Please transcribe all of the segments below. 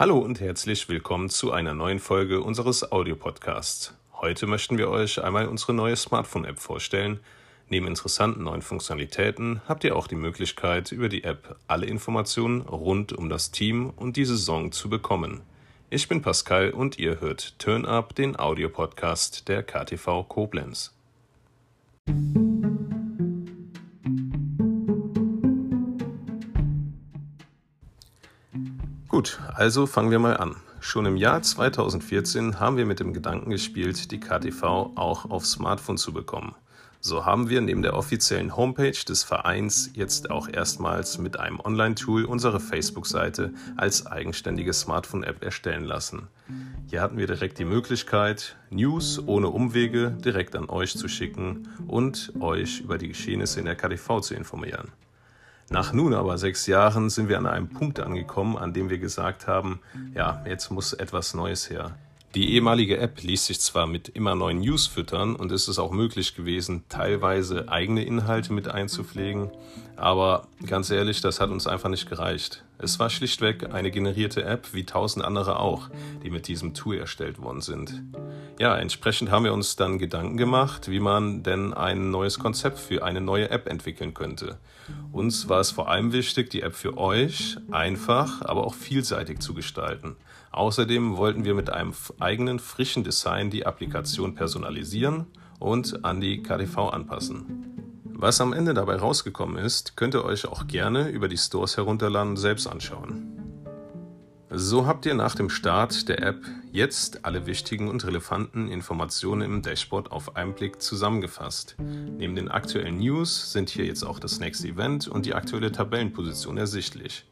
Hallo und herzlich willkommen zu einer neuen Folge unseres Audiopodcasts. Heute möchten wir euch einmal unsere neue Smartphone-App vorstellen. Neben interessanten neuen Funktionalitäten habt ihr auch die Möglichkeit, über die App alle Informationen rund um das Team und die Saison zu bekommen. Ich bin Pascal und ihr hört Turn Up, den Audiopodcast der KTV Koblenz. Gut, also fangen wir mal an. Schon im Jahr 2014 haben wir mit dem Gedanken gespielt, die KTV auch auf Smartphone zu bekommen. So haben wir neben der offiziellen Homepage des Vereins jetzt auch erstmals mit einem Online-Tool unsere Facebook-Seite als eigenständige Smartphone-App erstellen lassen. Hier hatten wir direkt die Möglichkeit, News ohne Umwege direkt an euch zu schicken und euch über die Geschehnisse in der KTV zu informieren. Nach nun aber sechs Jahren sind wir an einem Punkt angekommen, an dem wir gesagt haben, ja, jetzt muss etwas Neues her. Die ehemalige App ließ sich zwar mit immer neuen News füttern und es ist auch möglich gewesen, teilweise eigene Inhalte mit einzupflegen, aber ganz ehrlich, das hat uns einfach nicht gereicht. Es war schlichtweg eine generierte App wie tausend andere auch, die mit diesem Tool erstellt worden sind. Ja, entsprechend haben wir uns dann Gedanken gemacht, wie man denn ein neues Konzept für eine neue App entwickeln könnte. Uns war es vor allem wichtig, die App für euch einfach, aber auch vielseitig zu gestalten. Außerdem wollten wir mit einem eigenen frischen Design die Applikation personalisieren und an die KTV anpassen. Was am Ende dabei rausgekommen ist, könnt ihr euch auch gerne über die Stores herunterladen und selbst anschauen. So habt ihr nach dem Start der App jetzt alle wichtigen und relevanten Informationen im Dashboard auf einen Blick zusammengefasst. Neben den aktuellen News sind hier jetzt auch das nächste Event und die aktuelle Tabellenposition ersichtlich.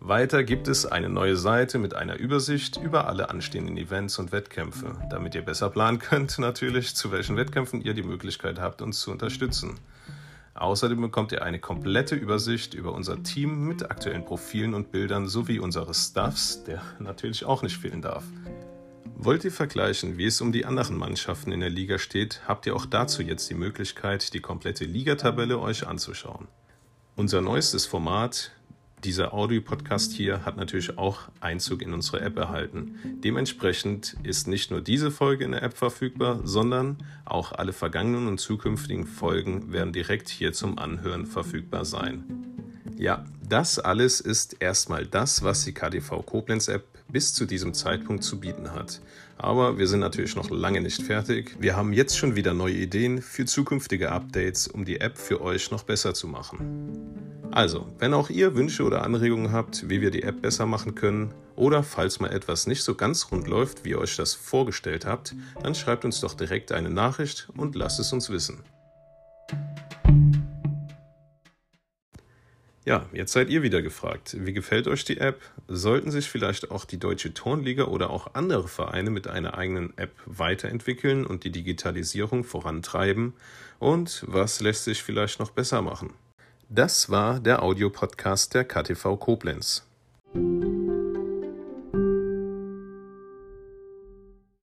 Weiter gibt es eine neue Seite mit einer Übersicht über alle anstehenden Events und Wettkämpfe, damit ihr besser planen könnt natürlich, zu welchen Wettkämpfen ihr die Möglichkeit habt, uns zu unterstützen. Außerdem bekommt ihr eine komplette Übersicht über unser Team mit aktuellen Profilen und Bildern sowie unsere Staffs, der natürlich auch nicht fehlen darf. Wollt ihr vergleichen, wie es um die anderen Mannschaften in der Liga steht, habt ihr auch dazu jetzt die Möglichkeit, die komplette Ligatabelle euch anzuschauen. Unser neuestes Format, dieser Audio-Podcast hier hat natürlich auch Einzug in unsere App erhalten. Dementsprechend ist nicht nur diese Folge in der App verfügbar, sondern auch alle vergangenen und zukünftigen Folgen werden direkt hier zum Anhören verfügbar sein. Ja, das alles ist erstmal das, was die KDV Koblenz App bis zu diesem Zeitpunkt zu bieten hat. Aber wir sind natürlich noch lange nicht fertig. Wir haben jetzt schon wieder neue Ideen für zukünftige Updates, um die App für euch noch besser zu machen. Also, wenn auch ihr Wünsche oder Anregungen habt, wie wir die App besser machen können, oder falls mal etwas nicht so ganz rund läuft, wie ihr euch das vorgestellt habt, dann schreibt uns doch direkt eine Nachricht und lasst es uns wissen. Ja, jetzt seid ihr wieder gefragt. Wie gefällt euch die App? Sollten sich vielleicht auch die Deutsche Turnliga oder auch andere Vereine mit einer eigenen App weiterentwickeln und die Digitalisierung vorantreiben? Und was lässt sich vielleicht noch besser machen? Das war der Audiopodcast der KTV Koblenz.